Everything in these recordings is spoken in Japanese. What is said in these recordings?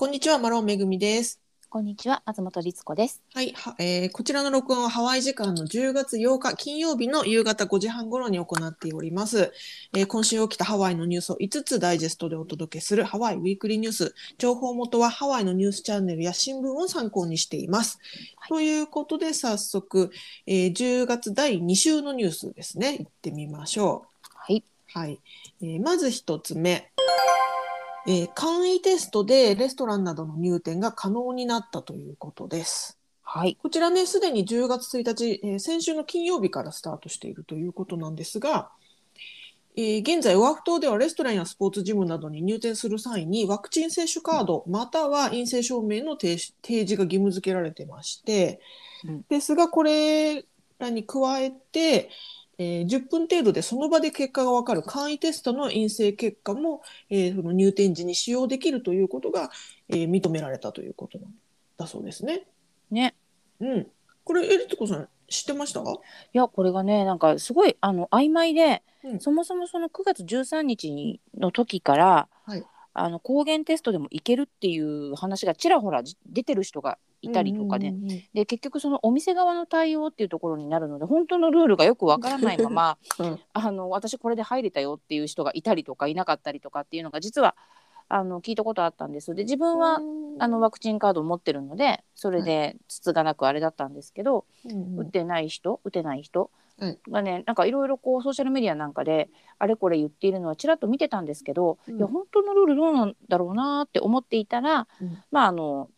こんにちは、マロンめぐみです。こんにちは、松本律子です。はい、はえーこちらの録音はハワイ時間の10月8日金曜日の夕方5時半頃に行っております。えー今週起きたハワイのニュースを5つダイジェストでお届けするハワイウィークリーニュース。情報元はハワイのニュースチャンネルや新聞を参考にしています。ということで早速、えー10月第2週のニュースですね。行ってみましょう。はい。はい、えーまず一つ目、えー簡易テストでレストランなどの入店が可能になったということです。はい。こちらね、すでに10月1日、えー先週の金曜日からスタートしているということなんですが、えー現在、オアフ島ではレストランやスポーツジムなどに入店する際にワクチン接種カードまたは陰性証明の提示提示が義務付けられてまして、うんですが、これらに加えて、えー10分程度でその場で結果がわかる簡易テストの陰性結果も、えーその入店時に使用できるということが、えー認められたということなんだそうですね。ね。うん。これ、エリツコさん、知ってました？いや、これがね、なんかすごい、あの、曖昧で、うんそもそもその9月13日の時から、はいあの、抗原テストでもいけるっていう話がちらほらじ出てる人がいたりとかね。うんうんうんで、結局そのお店側の対応っていうところになるので、本当のルールがよくわからないまま、うん。あの私これで入れたよっていう人がいたりとかいなかったりとかっていうのが実はあの聞いたことあったんです。で自分はあのワクチンカードを持ってるのでそれでつつがなくあれだったんですけど、うんうん。打ってない人打てない人はいがねなんかいろいろこうソーシャルメディアなんかであれこれ言っているのはちらっと見てたんですけど、うん。いや本当のルールどうなんだろうなって思っていたら、うん。まああの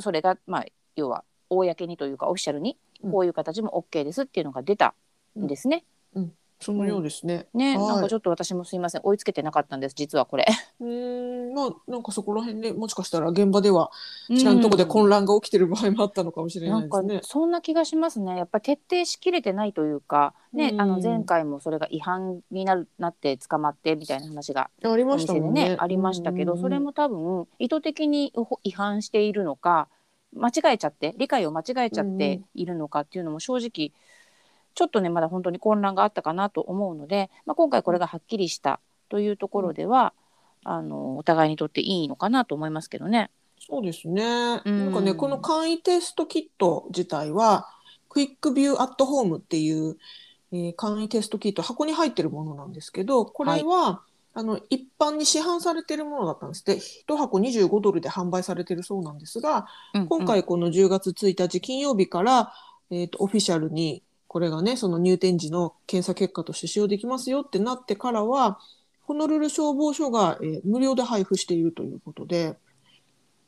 それがまあ要は公にというかオフィシャルにうん。こういう形も OK ですっていうのが出たんですね。そのようですね。ね、はいなんかちょっと私もすいません追いつけてなかったんです実はこれ。うーん、まあ、なんかそこら辺でもしかしたら現場では知らんとこで混乱が起きてる場合もあったのかもしれなないんかですね。そんな気がしますねやっぱり徹底しきれてないというか、ねうんあの前回もそれが違反になるなって捕まってみたいな話がありおましたもんねね。ありましたけど、それも多分意図的に違反しているのか間違えちゃって理解を間違えちゃっているのかっていうのも正直ちょっとねまだ本当に混乱があったかなと思うので、まあ、今回これがはっきりしたというところでは、あのお互いにとっていいのかなと思いますけどね。そうですね。うんなんかね、この簡易テストキット自体は、クイックビューアットホームっていう、えー簡易テストキット、箱に入ってるものなんですけど、これは、あの一般に市販されているものだったんですって、1箱25ドルで販売されているそうなんですが、うんうん今回この10月1日金曜日から、えーとオフィシャルにこれがねその入店時の検査結果として使用できますよってなってからはホノルル消防署が、えー無料で配布しているということで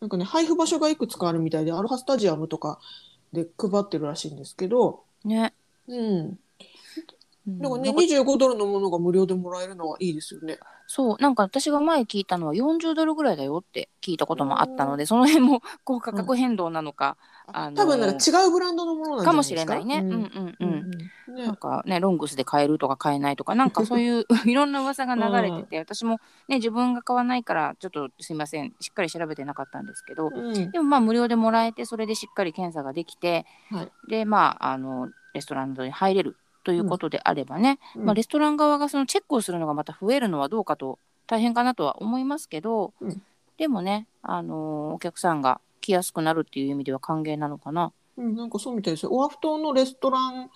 なんかね配布場所がいくつかあるみたいでアロハスタジアムとかで配ってるらしいんですけど、ね、うん、からねなんか25ドルのものが無料でもらえるのはいいですよね。そう。なんか私が前聞いたのは40ドルぐらいだよって聞いたこともあったのでその辺もこう価格変動なのか、あのー多分なんか違うブランドのものなんか？もしれないね。うん。うんううん。ん。うん。ねなんかねロングスで買えるとか買えないとかなんかそういう いろんな噂が流れてて、私もね自分が買わないからちょっとすいません。しっかり調べてなかったんですけど、うん。でもまあ無料でもらえてそれでしっかり検査ができて、はい。でまああのレストランに入れるということであればね、うん。まあ、レストラン側がそのチェックをするのがまた増えるのはどうかと大変かなとは思いますけど、うん。でもね、あのーお客さんが来やすくなるっていう意味では歓迎なのかな？うん、なんかそうみたいですよ。オアフ島のレストラン、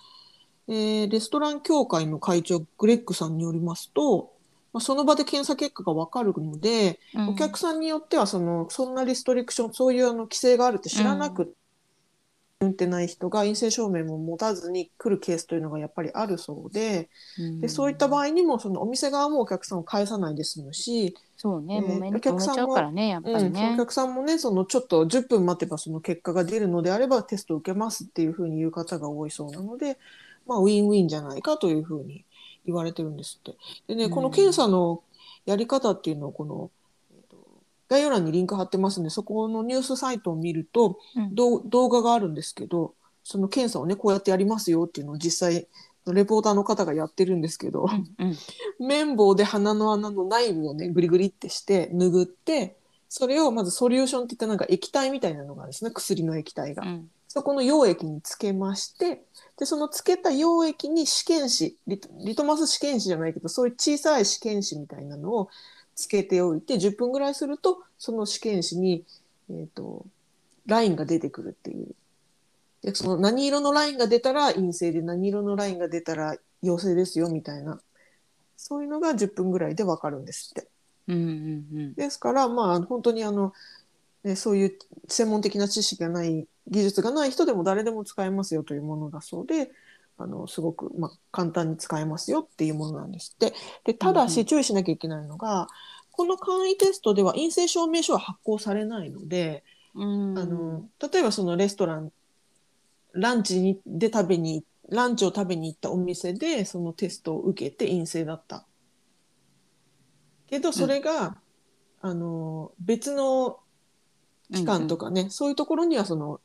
えーレストラン協会の会長、グレッグさんによりますと、まあ、その場で検査結果がわかるので、うんお客さんによってはその、そんなリストリクション、そういうあの規制があるって知らなく、運ってない人が陰性証明も持たずに来るケースというのがやっぱりあるそうで、うんでそういった場合にもそのお店側もお客さんを返さないで済むし、そうね、えーもめお客さんもからねやっぱりうん、お。客さんもね、そのちょっと10分待てばその結果が出るのであればテストを受けますっていうふうに言う方が多いそうなので、まあ、ウィンウィンじゃないかというふうに言われてるんですって。でね、うんこの検査のやり方っていうのをこの、えっと概要欄にリンク貼ってますんで、そこのニュースサイトを見ると、うん動画があるんですけど、その検査をね、こうやってやりますよっていうのを実際、レポーターの方がやってるんですけど、うんうん綿棒で鼻の穴の内部をね、グリグリってして、拭って、それをまずソリューションって言ってなんか液体みたいなのがあるんですね、薬の液体が。うんそこの溶液につけまして、で、そのつけた溶液に試験紙、リトリトマス試験紙じゃないけど、そういう小さい試験紙みたいなのをつけておいて、10分ぐらいすると、その試験紙に、えっ、と、ラインが出てくるっていう。で、その何色のラインが出たら陰性で、何色のラインが出たら陽性ですよみたいな。そういうのが10分ぐらいでわかるんですって。うんうんですから、まあ、本当にあの、ね、そういう専門的な知識がない、技術がない人でも誰でも使えますよというものだそうで、あの、すごく、まあ、簡単に使えますよっていうものなんですって。で、ただうんうんし注意しなきゃいけないのが、この簡易テストでは陰性証明書は発行されないので、うん。うんあの、例えばそのレストラン、ランチにで食べに、ランチを食べに行ったお店で、そのテストを受けて陰性だった。けど、それが、あの、別の機関とかね、そういうところにはその、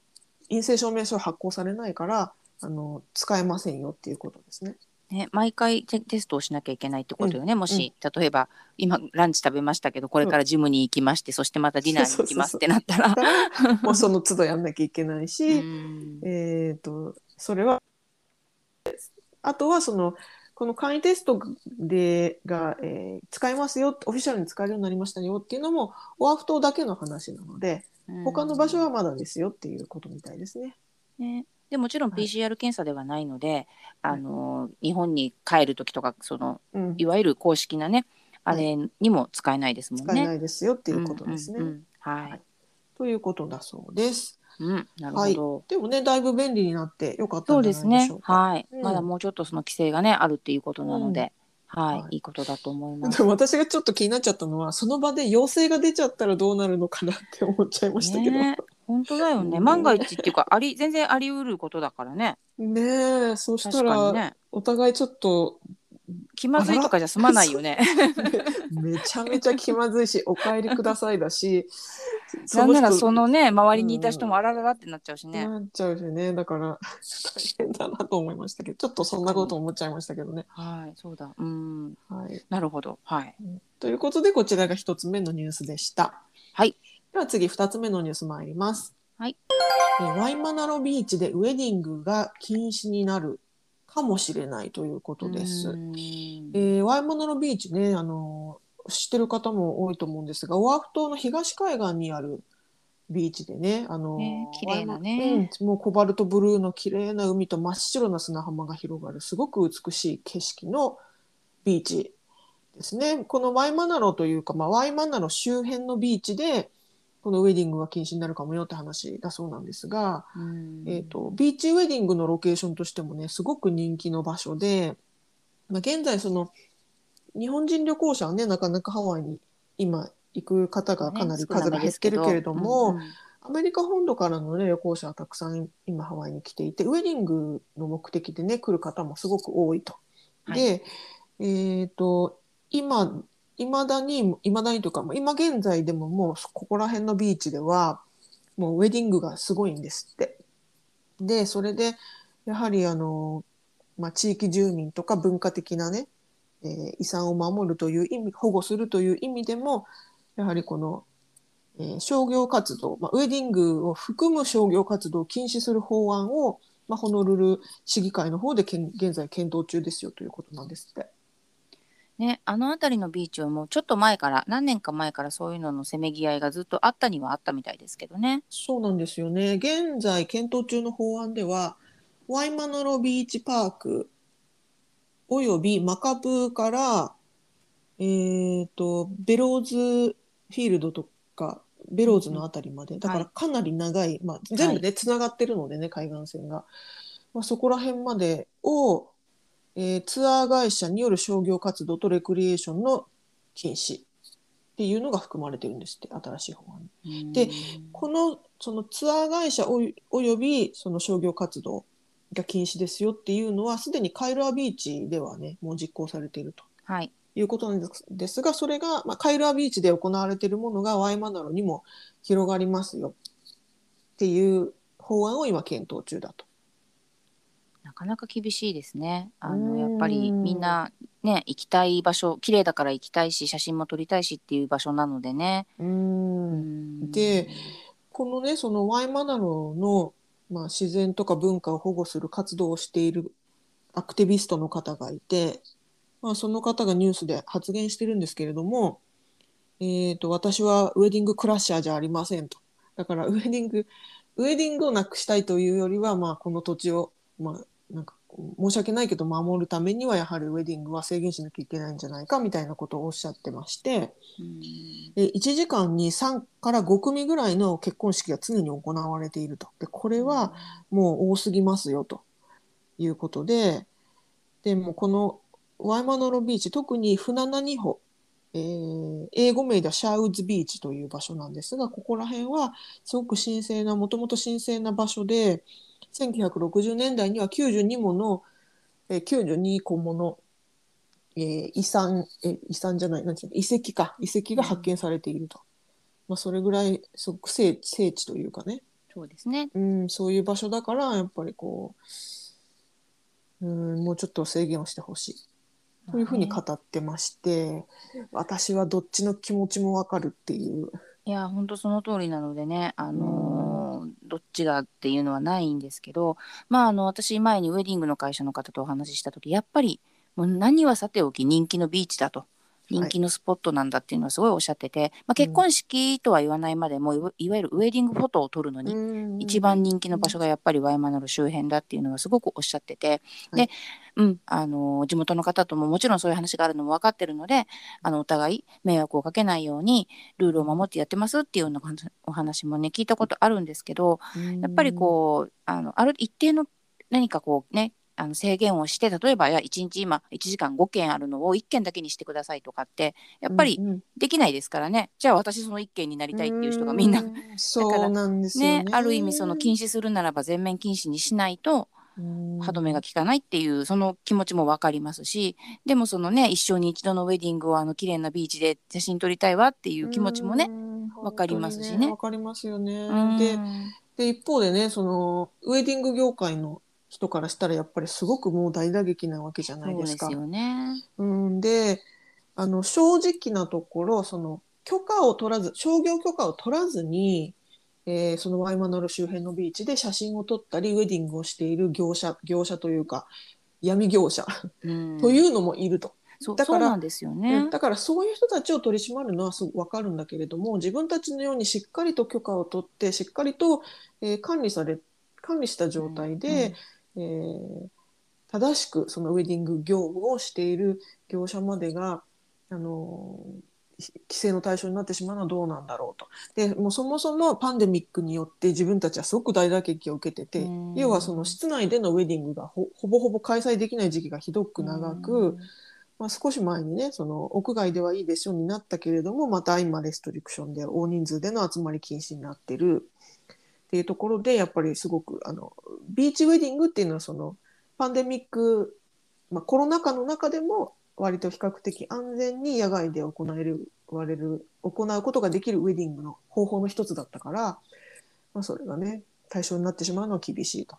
陰性証明書は発行されないから、あの、使えませんよっていうことですね。ね、毎回テテストをしなきゃいけないってことよね、もし、例えば今ランチ食べましたけどこれからジムに行きまして、そしてまたディナーに行きますってなったら。もうその都度やんなきゃいけないし、うん。えっ、と、それは、あとはその、この簡易テストでが、えー使えますよ、オフィシャルに使えるようになりましたよっていうのも、オアフ島だけの話なので、他の場所はまだですよっていうことみたいですね。ね、でもちろんはい PCR 検査ではないので、はいあの日本に帰る時とかそのうん、いわゆる公式なねあれにも使えないですもんね。使えないですよっていうことですね。うんうんうんははいい、ということだそうです。うん、なるほど。でもね、だいぶ便利になってよかったんじゃですねないでしょう。か。はい、うんまだもうちょっとその規制がねあるっていうことなので、はい、はいいいことだと思います。私がちょっと気になっちゃったのは、その場で陽性が出ちゃったらどうなるのかなって思っちゃいましたけど。ね本当だよね。うん万が一っていうかあり 全然あり得ることだからね。ねえ、そした確かにら、ね。お互いちょっと気まずいとかじゃ済まないよね。めちゃめちゃ気まずいし、お帰りくださいだし、なんなら人そのね周りにいた人もあらららってなっちゃうしね。なっちゃうしね、だから大変だなと思いましたけど、ちょっとそんなこと思っちゃいましたけどね。はい、そうだ。うん、はい。なるほど。はい。ということで、こちらが一つ目のニュースでした。はい。では次、二つ目のニュース参ります。はい。えーワイマナロビーチでウェディングが禁止になるかもしれないということです。うんえーワイマナロビーチね、あのー知ってる方も多いと思うんですが、オアフ島の東海岸にあるビーチでね、あのーね綺麗なねうん、もうコバルトブルーの綺麗な海と真っ白な砂浜が広がるすごく美しい景色のビーチですね。このワイマナロというか、まあ、ワイマナロ周辺のビーチで、このウェディングが禁止になるかもよって話だそうなんですが、うん。えー、とビーチウェディングのロケーションとしてもねすごく人気の場所で、まあ、現在その日本人旅行者はねなかなかハワイに今行く方がかなり数が減ってるけれども、うんうん。アメリカ本土からの、ね、旅行者はたくさん今ハワイに来ていてウェディングの目的でね来る方もすごく多いと。はい。で、えっ、と今いまだにいまだにというか今現在でももうここら辺のビーチではもうウェディングがすごいんですって。でそれでやはりあの、まあ、地域住民とか文化的なね、えー遺産を守るという意味保護するという意味でもやはりこの、えー商業活動、まあ、ウェディングを含む商業活動を禁止する法案を、まあ、ホノルル市議会の方でけん現在検討中ですよということなんですって。ね、あの辺りのビーチはもうちょっと前から何年か前からそういうののせめぎ合いがずっとあったにはあったみたいですけどね。そうなんですよね。現在検討中の法案では、ワイマノロビーチパークおよびマカブーから、えー、とベローズフィールドとかベローズのあたりまで、だからかなり長い、まあ、全部ねつながってるのでね海岸線が、まあ、そこら辺までを、えーツアー会社による商業活動とレクリエーションの禁止っていうのが含まれてるんですって新しい法案に。でこのそのツアー会社およびその商業活動が禁止ですよっていうのはすでにカイルアビーチではねもう実行されているとはい、いうことなんですですがそれが、まあ、カイルアビーチで行われているものがワイマナロにも広がりますよっていう法案を今検討中だと。なかなか厳しいですね。あうんのやっぱりみんなね行きたい場所綺麗だから行きたいし写真も撮りたいしっていう場所なのでね。ううんんでこのねそのワイマナロの、まあ、自然とか文化を保護する活動をしているアクティビストの方がいて、まあ、その方がニュースで発言してるんですけれども、えー、と私はウェディングクラッシャーじゃありませんとだからウェディングウェディングをなくしたいというよりは、まあ、この土地を、まあ、なんかこう申し訳ないけど守るためにはやはりウェディングは制限しなきゃいけないんじゃないかみたいなことをおっしゃってましてうん。で1時間に3から5組ぐらいの結婚式が常に行われていると。でこれはもう多すぎますよと。いうことででもうこのワイマノロビーチ特に船何穂えー英語名ではシャウズビーチという場所なんですがここら辺はすごく神聖なもともと神聖な場所で1960年代には92もの、えー92個もの、えー遺産、えー遺産じゃないなんていうの遺跡か。遺跡が発見されていると、まあ、それぐらいすごく聖聖地というかね。そうですね。うん、そういう場所だからやっぱりこう、うん、もうちょっと制限をしてほしい。というふうに語ってまして、私はどっちの気持ちもわかるっていう。いや本当その通りなのでね、あのーどっちがっていうのはないんですけど、まあ、あの私前にウェディングの会社の方とお話しした時やっぱりもう何はさておき人気のビーチだと。人気のスポットなんだっていうのはすごいおっしゃってて、まあ、結婚式とは言わないまでもいわいわゆるウェディングフォトを撮るのに一番人気の場所がやっぱりワイマナル周辺だっていうのはすごくおっしゃってて、はい。で、うん、あの地元の方とももちろんそういう話があるのも分かってるのであのお互い迷惑をかけないようにルールを守ってやってますっていうようなお話もね聞いたことあるんですけどやっぱりこうあのある一定の何かこうねあの制限をして例えばいや1日今1時間5件あるのを1件だけにしてくださいとかってやっぱりうんできないですからね、じゃあ私その1件になりたいっていう人がみんな。うそうなんですよね。ね、ある意味その禁止するならば全面禁止にしないと歯止めが効かないっていうその気持ちも分かりますしでもそのね一生に一度のウェディングをあの綺麗なビーチで写真撮りたいわっていう気持ちもね。わかりますしねわかりますよね。うん。でで一方でねそのウェディング業界の人からしたらやっぱりすごくもう大打撃なわけじゃないでかそうですす。よね。うん、であの正直なところその許可を取らず商業許可を取らずに、えーそのワイマナル周辺のビーチで写真を撮ったりウェディングをしている業者業者というか闇業者うん、というのもいると。そうだからそうなんですよね。だからそういう人たちを取り締まるのはすごく分かるんだけれども自分たちのようにしっかりと許可を取ってしっかりと、えー管理され管理した状態で、えー正しくそのウェディング業務をしている業者までが、あの規制の対象になってしまうのはどうなんだろうと。でもうそもそもパンデミックによって自分たちはすごく大打撃を受けてて、うん。要はその室内でのウェディングがほほぼほぼ開催できない時期がひどく長く、まあ、少し前にねその屋外ではいいでしょうになったけれどもまた今レストリクションで大人数での集まり禁止になってるっていうところでやっぱりすごくあのビーチウェディングっていうのはそのパンデミック、まあ、コロナ禍の中でも割と比較的安全に野外で行えるわれる行うことができるウェディングの方法の一つだったから、まあ、それがね対象になってしまうのは厳しいと。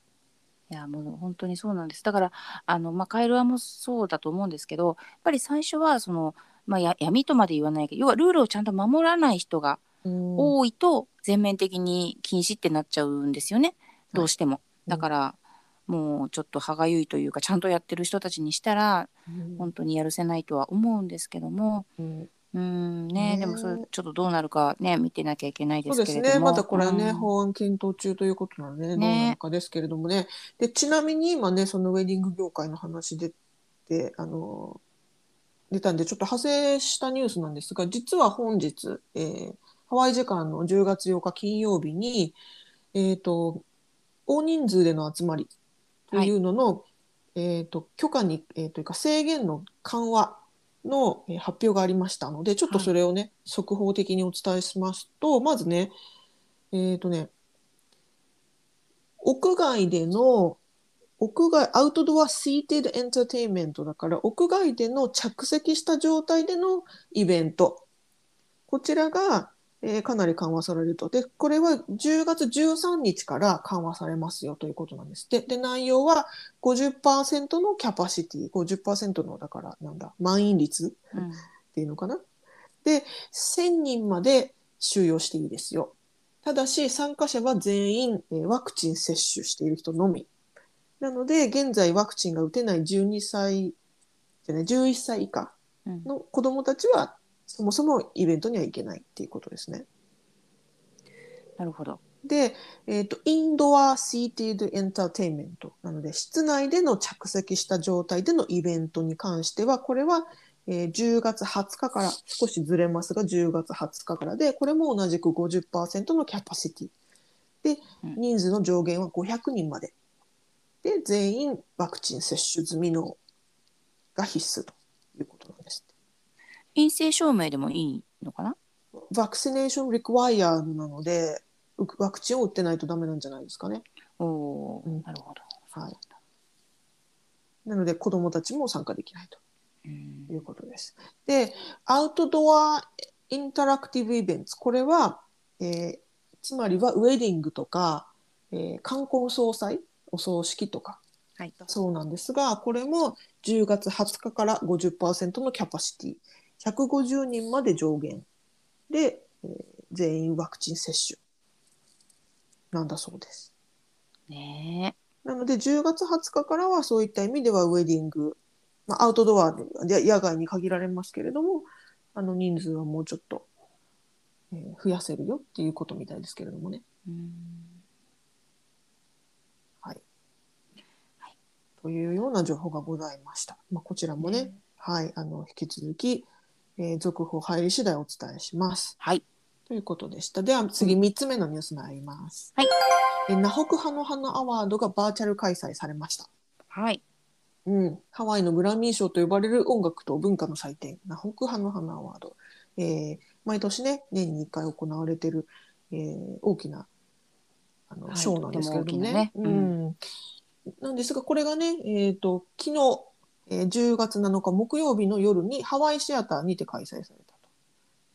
いやもう本当にそうなんですだからあの、まあ、カエルアもそうだと思うんですけどやっぱり最初はその、まあ、や闇とまで言わないけど要はルールをちゃんと守らない人がうん多いと全面的に禁止ってなっちゃうんですよね。どうしても。だからもうちょっと歯がゆいというかちゃんとやってる人たちにしたらうん。本当にやるせないとは思うんですけども。うん。うんねねでもそれちょっとどうなるかね見てなきゃいけないでそうですね。すけれどもまたこれはね、うん。法案検討中ということなので、ね、ねどうなのかですけれどもね。で、ちなみに今ね、そのウェディング業界の話で、で、あの、出たんで、ちょっと派生したニュースなんですが、実は本日、えーハワイ時間の10月8日金曜日に、えっ、と、大人数での集まりというのの、えっ、と、許可に、えーというか制限の緩和のえー発表がありましたので、ちょっとそれをね、速報的にお伝えしますと、まずね、えっ、とね、屋外での、屋外、 outdoor seated entertainment だから、屋外での着席した状態でのイベント。こちらが、えーかなり緩和されると。で、これは10月13日から緩和されますよということなんです。で、で内容は50%のキャパシティ、50%の、だから、なんだ、満員率うんっていうのかな。で、1000人まで収容していいですよ。ただし、参加者は全員、えーワクチン接種している人のみ。なので、現在ワクチンが打てない12歳、じゃない、11歳以下うんの子供たちは、そもそもイベントには行けないっていうことですね。なるほど。で、えっ、と、インドアシーティードエンターテインメントなので、室内での着席した状態でのイベントに関しては、これは、えー10月20日から、少しずれますが、10月20日からで、これも同じく50%のキャパシティ。で、うん人数の上限は500人まで。で、全員ワクチン接種済みのが必須と。陰性証明でもいいのかな？ワクチネーションリクワイヤーなので、うワクチンを打ってないとダメなんじゃないですかね。おうんなるほど。はい。なので子供たちも参加できないとうんいうことです。で、アウトドアインタラクティブイベント、これは、えーつまりはウェディングとか、えー冠婚葬祭、お葬式とか、はい。そうなんですが、これも10月20日から50%のキャパシティ、150人まで上限で、えー全員ワクチン接種なんだそうです。ねなので10月20日からはそういった意味ではウェディング、まあ、アウトドアで野外に限られますけれどもあの人数はもうちょっと、えー増やせるよっていうことみたいですけれどもね。え。うんはい、というような情報がございました。まあ、こちらもね、はい、あの引き続き、えー続報入り次第お伝えします。はい。ということでした。では次3つ目のニュースになります。はい。えー、ナホクハノハナアワードがバーチャル開催されました。はい。うん、ハワイのグラミー賞と呼ばれる音楽と文化の祭典、ナホクハノハナアワード。えー毎年ね、年に1回行われている、えー大きなあの、はい賞なんですけれどもね。ねううんんなんですが、これがね、えー、と昨日、えー10月7日木曜日の夜にハワイシアターにて開催された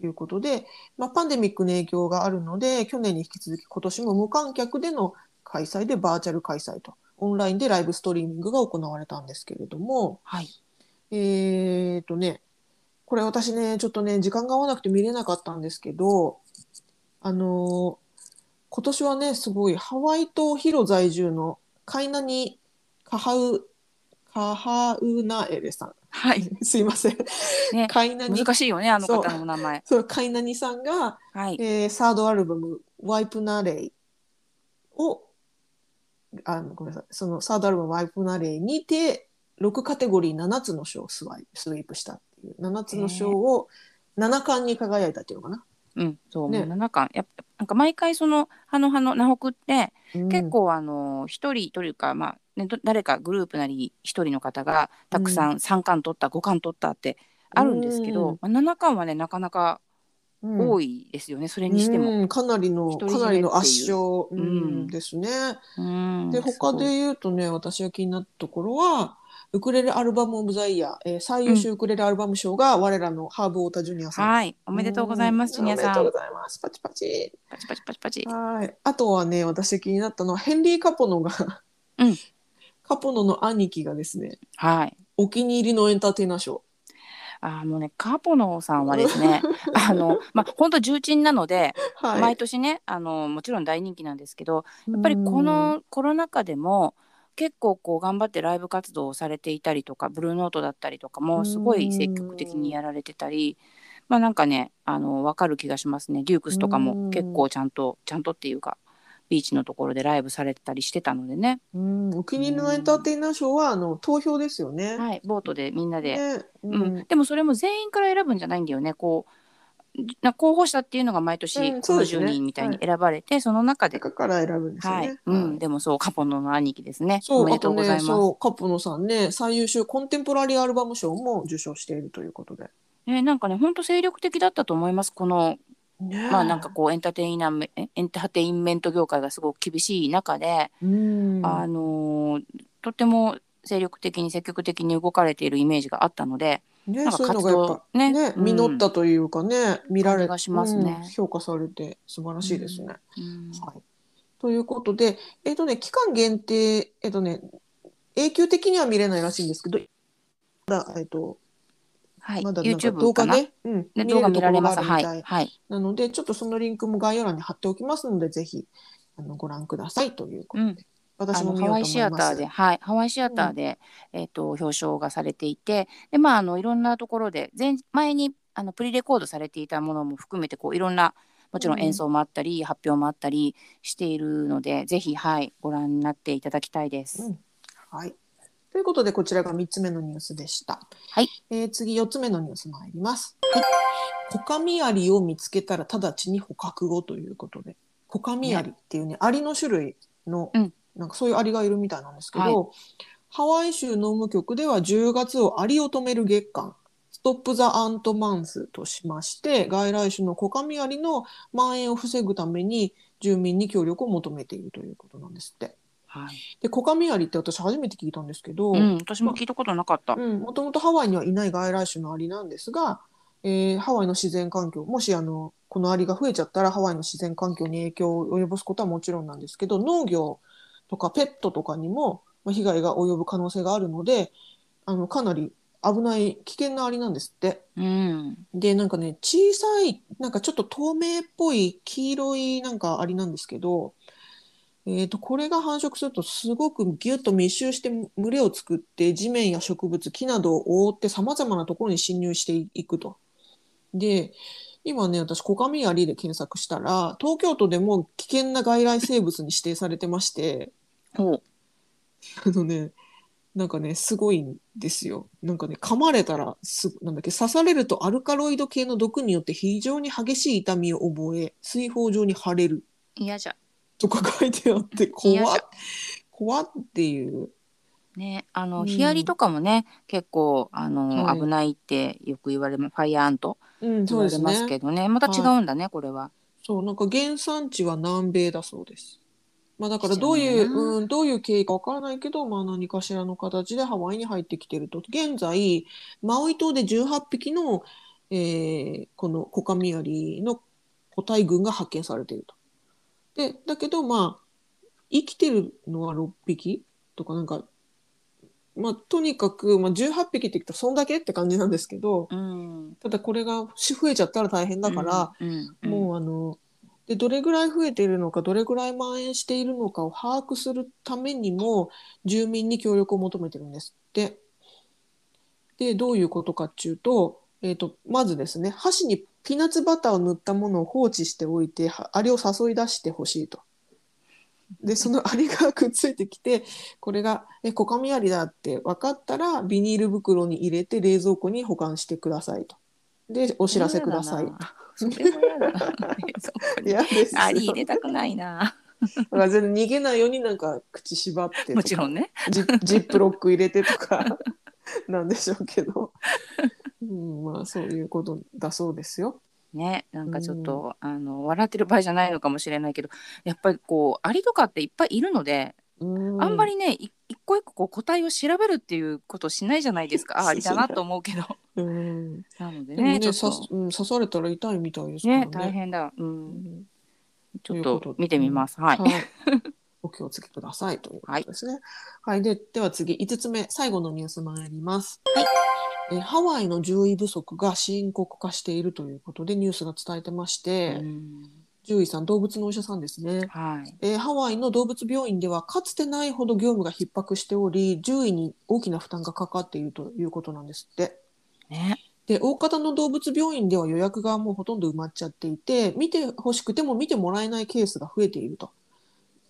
ということで、まあ、パンデミックの影響があるので、去年に引き続き今年も無観客での開催でバーチャル開催と、オンラインでライブストリーミングが行われたんですけれども、はい。えーとね、これ私ね、ちょっとね、時間が合わなくて見れなかったんですけど、あのー今年はね、すごいハワイ島広在住のカイナニ・カハウ、カハウナエレさん。はい。すいません。ねカイナニ、難しいよね、あのそう方の名前。そう、カイナニさんが、はい。えーサードアルバム、ワイプナレイを、あごめんなさい、そのサードアルバム、ワイプナレイにて、6カテゴリー7つの賞をスワイスイープしたっていう、7つの賞を7冠に輝いたっていうのかな。うん、そう、ねもう七巻、やなんか毎回その、ハノハノ、ナホクって、うん結構あの、一人というか、まあ、ね、ど誰かグループなり、一人の方が、たくさん三巻取った、五巻取ったって。あるんですけど、うんまあ、七巻はね、なかなかうん多いですよね、それにしても。うんかなりの、かなりの圧勝、うんうんですね。うんで、他で言うとね、私が気になったところは、ウクレレアルバムオブザイヤー、えー最優秀ウクレレアルバム賞が我らのハーブ・オータ・ジュニアさん。はい、おめでとうございます、ジュニアさんおめでとうご。ざいます。パチパチ。パチパチパチパチ。はい。あとはね、私気になったのは、ヘンリー・カポノが、うんカポノの兄貴がですね、はい。お気に入りのエンターテイナー賞。あーもうね、カポノさんはですね、あの、まあ、本当重鎮なので、はい。毎年ねあのもちろん大人気なんですけどやっぱりこのコロナ禍でも結構こう頑張ってライブ活動をされていたりとかブルーノートだったりとかもすごい積極的にやられてたりまあなんかねあの分かる気がしますねデュークスとかも結構ちゃんとちゃんとっていうかビーチのところでライブされてたりしてたのでね、うん、お気に入りのエンターテイナー賞は、あの、投票ですよね。はい、ボートでみんなで、ねううんんでもそれも全員から選ぶんじゃないんだよねこうな候補者っていうのが毎年うんこのそうですね10人みたいに選ばれて、その中で中から選ぶんですよね。はい、うん、はいでもそうカポノの兄貴ですね。そう、おめでとうございます。ね、そう、カポノさんね、最優秀コンテンポラリーアルバム賞も受賞しているということで。ね、なんかね、本当精力的だったと思います。この、ね。まあ、なんかこうエンターテイナーエエンターテインメント業界がすごく厳しい中で、うん、あのーとても精力的に積極的に動かれているイメージがあったので、ね、なんか活動ねね、うん。実ったというかね、見られがしますね。うん評価されて素晴らしいですね。うん。はい。ということで、えっ、とね、期間限定、えっ、とね、永久的には見れないらしいんですけど、まだ、えっ、と、はい、まだなんか YouTube かな。動画ね、うん、ね、動画見られます。はい、はい、なので、ちょっとそのリンクも概要欄に貼っておきますので、ぜひあのご覧くださいということで、うん。私あのハワイも見ようと思います。シアターで、はい、ハワイシアターで、えっ、と表彰がされていて、でまああのいろんなところで前前にあのプリレコードされていたものも含めてこういろんなもちろん。演奏もあったり、発表もあったりしているのでぜひはいご覧になっていただきたいです。うん。はい。ということで、こちらが3つ目のニュースでした。はい。えー次、4つ目のニュース参ります。はい。コカミアリを見つけたら直ちに捕獲後ということで、コカミアリっていうね、アリの種類の、うんなんかそういうアリがいるみたいなんですけど、はいハワイ州農務局では10月をアリを止める月間、ストップ・ザ・アント・マンスとしまして、外来種のコカミアリの蔓延を防ぐために住民に協力を求めているということなんですって。はい。で、コカミアリって私初めて聞いたんですけど、うん、私も聞いたことなかった。うん、もともとハワイにはいない外来種のアリなんですが、えーハワイの自然環境、もしあのこのアリが増えちゃったらハワイの自然環境に影響を及ぼすことはもちろんなんですけど、農業とかペットとかにもまあ被害が及ぶ可能性があるので、あのかなり危ない危険なアリなんですって。うん。で、なんかね、小さい、なんかちょっと透明っぽい黄色いなんかアリなんですけど、えーと、これが繁殖するとすごくギュッと密集して群れを作って地面や植物、木などを覆って様々なところに侵入していくと。で、今ね、私、コカミアリで検索したら、東京都でも危険な外来生物に指定されてまして。あのね、なんかね、すごいんですよ。なんかね、噛まれたらす、なんだっけ、刺されるとアルカロイド系の毒によって非常に激しい痛みを覚え、水泡状に腫れる嫌じゃ。とか書いてあって、怖っ。怖っていう。ね、あの、うんヒアリとかもね、結構、あの、はい危ないってよく言われます。ファイアーアントうん、言われ。ますけどね。また違うんだね、これは。そう、なんか原産地は南米だそうです。まあだからどういう、うん、どういう経緯かわからないけど、まあ何かしらの形でハワイに入ってきてると。現在、マウイ島で18匹の、えーこのコカミアリの個体群が発見されていると。で、だけどまあ、生きてるのは6匹？とかなんか、まあとにかく、まあ18匹って言うとそんだけって感じなんですけど、うん。ただこれが増えちゃったら大変だから、うん、うん、もうあのでどれぐらい増えているのかどれぐらい蔓延しているのかを把握するためにも住民に協力を求めてるんですって。でどういうことかっていうと,、えー、とまずですね箸にピーナッツバターを塗ったものを放置しておいてはアリを誘い出してほしいと。でそのアリがくっついてきてこれがえコカミアリだって分かったらビニール袋に入れて冷蔵庫に保管してくださいと。でお知らせください。それも嫌だな。そこに嫌ですよアリ入れたくないな。全然逃げないようになんか口縛ってもちろんね。ジジップロック入れてとかなんでしょうけど、うん、まあそういうことだそうですよ。ね、なんかちょっと、あの笑ってる場合じゃないのかもしれないけど、やっぱりこうアリとかっていっぱいいるので、うん、あんまりね、い一個一個こう個体を調べるっていうことをしないじゃないですか。あ、アリだなと思うけど。うん、なのでね、ねちょっとうん、刺されたら痛いみたいですからね。ね、大変だ。う、うんんちょっと見てみます。はい。はい。お気をつけくださいということですね。はい。で、では次、5つ目、最後のニュース参ります。はいえーハワイの獣医不足が深刻化しているということでニュースが伝えてまして、うん獣医さん、動物のお医者さんですね。はい。えーハワイの動物病院ではかつてないほど業務が逼迫しており、獣医に大きな負担がかかっているということなんですって。ね。で、大方の動物病院では予約がもうほとんど埋まっちゃっていて、見てほしくても見てもらえないケースが増えていると。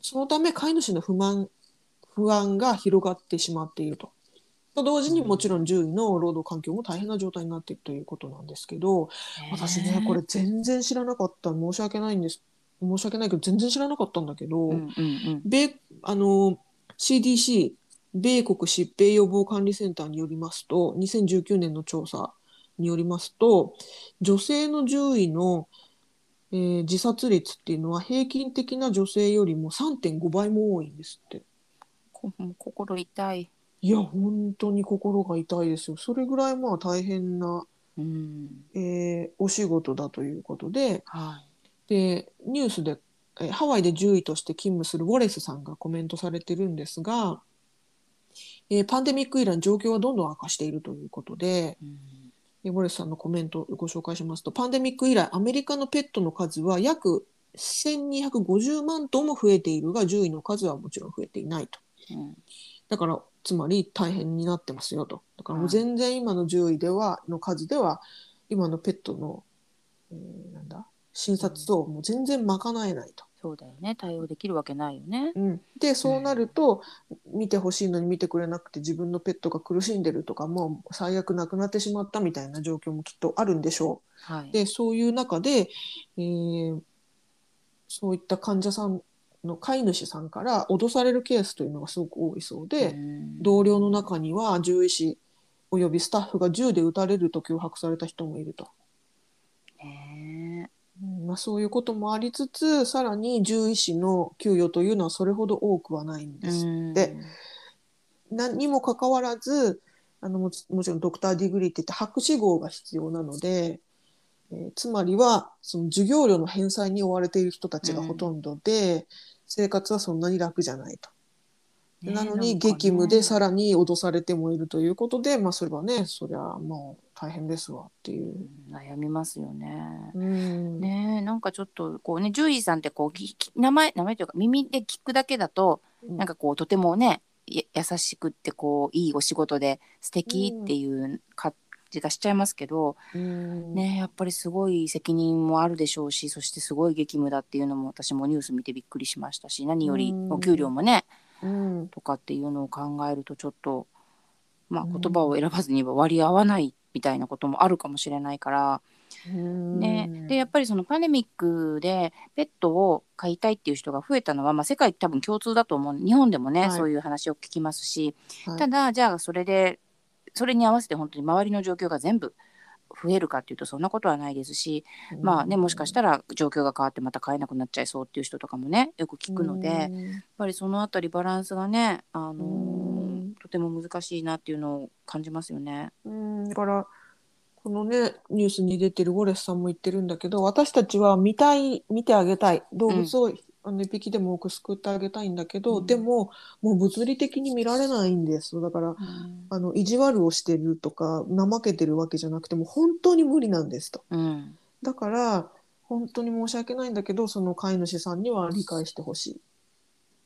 そのため飼い主の不満、不安が広がってしまっていると。と同時にもちろん獣医の労働環境も大変な状態になっているということなんですけど、私ね、これ全然知らなかった。申し訳ないんです。申し訳ないけど、全然知らなかったんだけど、うんうんうん。米あの CDC 米国疾病予防管理センターによりますと2019年の調査によりますと女性の獣医の、えー自殺率っていうのは平均的な女性よりも3.5倍も多いんですってこ心痛い。いや本当に心が痛いですよそれぐらいまあ大変な、うん。えーお仕事だということではでニュースでえーハワイで獣医として勤務するウォレスさんがコメントされてるんですが、えーパンデミック以来状況はどんどん悪化しているということで、い。うんえーウォレスさんのコメントをご紹介しますとパンデミック以来アメリカのペットの数は約1250万頭も増えているが獣医の数はもちろん増えていないと。うんだからつまり大変になってますよと。だからもうはい全然今の獣医ではの数では今のペットの、えーなんだ診察ともう全然賄えないと。そうだよね対応できるわけないよね。うん、でそうなると、見てほしいのに見てくれなくて自分のペットが苦しんでるとかもう最悪亡くなってしまったみたいな状況もきっとあるんでしょう。はい、でそういう中で、えーそういった患者さんの飼い主さんから脅されるケースというのがすごく多いそうで、うん同僚の中には獣医師およびスタッフが銃で撃たれると脅迫された人もいると。まあ、そういうこともありつつさらに獣医師の給与というのはそれほど多くはないんえです。うんでなにもかかわらずあのもちろんドクターディグリーって言って博士号が必要なので、えーつまりはその授業料の返済に追われている人たちがほとんどで、生活はそんなに楽じゃないと。ねなのに激務でさらに脅されてもいるということで、まあそれはねそりゃもう大変ですわっていう。うん悩みますよね。うん。ねえなんかちょっとこうね獣医さんってこう名前名前というか耳で聞くだけだとうん。なんかこうとてもねや優しくってこういいお仕事で素敵っていう感じがしちゃいますけど、うん。ねやっぱりすごい責任もあるでしょうしそしてすごい激務だっていうのも私もニュース見てびっくりしましたし何よりうんお給料もねうんとかっていうのを考えるとちょっとまあうん。言葉を選ばずには割り合わないみたいなこともあるかもしれないから。ね、でやっぱりそのパンデミックでペットを飼いたいっていう人が増えたのは、まあ、世界多分共通だと思う。日本でもね、はい。そういう話を聞きますし、はい。ただじゃあそれでそれに合わせて本当に周りの状況が全部増えるかっていうとそんなことはないですし、まあねもしかしたら状況が変わってまた飼えなくなっちゃいそうっていう人とかもねよく聞くので、やっぱりそのあたりバランスがね、あのとても難しいなっていうのを感じますよね。うん。だからこのねニュースに出てるウォレスさんも言ってるんだけど私たちは見たい見てあげたい。動物を、あの一匹でも多く救ってあげたいんだけど、うん。でももう物理的に見られないんです。だからあの意地悪をしてるとか怠けてるわけじゃなくてもう本当に無理なんですと。うん。だから本当に申し訳ないんだけどその飼い主さんには理解してほしい。っ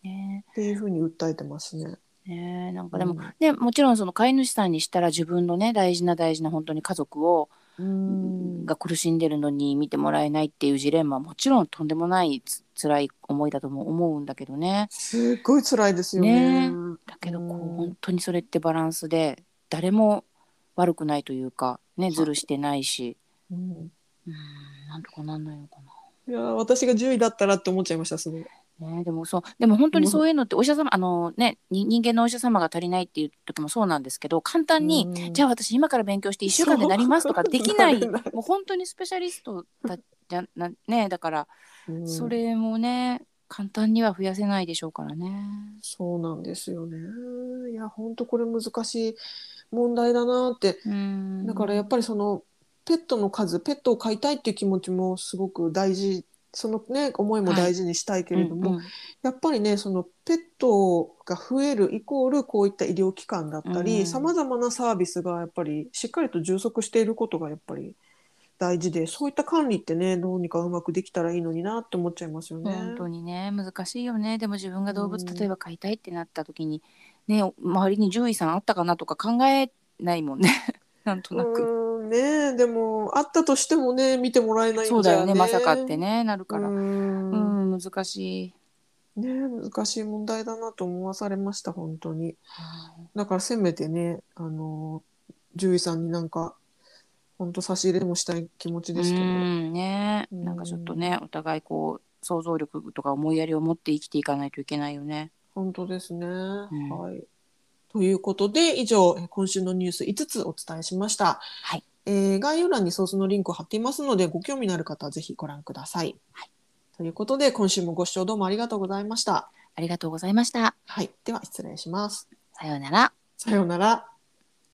ねていうふうに訴えてますね。ね。なんかでも、うん。ねもちろんその飼い主さんにしたら自分のね大事な大事な本当に家族を、うんが苦しんでるのに見てもらえないっていうジレンマはもちろんとんでもないつ辛い思いだとも思うんだけどね。すっごい辛いですよね。だけどこう、うん。本当にそれってバランスで誰も悪くないというかねずるしてないし、うん。うん、なんとかなんないのかな。いやー私が10位だったらって思っちゃいましたすごい。ね、でもそうでも本当にそういうのってお医者様あのねに人間のお医者様が足りないっていう時もそうなんですけど簡単に、うん。じゃあ私今から勉強して1週間でなりますとかできない。もう本当にスペシャリストだじゃなねだからうん。それもね簡単には増やせないでしょうからね。そうなんですよね。いや本当これ難しい問題だなって。うん。だからやっぱりそのペットの数ペットを飼いたいっていう気持ちもすごく大事そのね思いも大事にしたいけれども、うんうん。やっぱりねそのペットが増えるイコールこういった医療機関だったうんりさまざまなサービスがやっぱりしっかりと充足していることがやっぱり大事でそういった管理ってねどうにかうまくできたらいいのになって思っちゃいますよね。本当にね難しいよね。でも自分が動物うん。例えば飼いたいってなった時にね周りに獣医さんあったかなとか考えないもんねなんとなく。ねでもあったとしてもね見てもらえないんじゃそうだよねまさかってねなるから。ううん。ん難しい。ね難しい問題だなと思わされました本当に。だからせめてねあの獣医さんになんか本当差し入れでもしたい気持ちですけど、うんねうん。なんかちょっとねお互いこう想像力とか思いやりを持って生きていかないといけないよね。本当ですね、ん。はいということで以上え今週のニュース5つお伝えしました、はい。えー概要欄にソースのリンクを貼っていますのでご興味のある方はぜひご覧ください、ということで今週もご視聴どうもありがとうございました。ありがとうございました。はい。では失礼します。さようなら。さようなら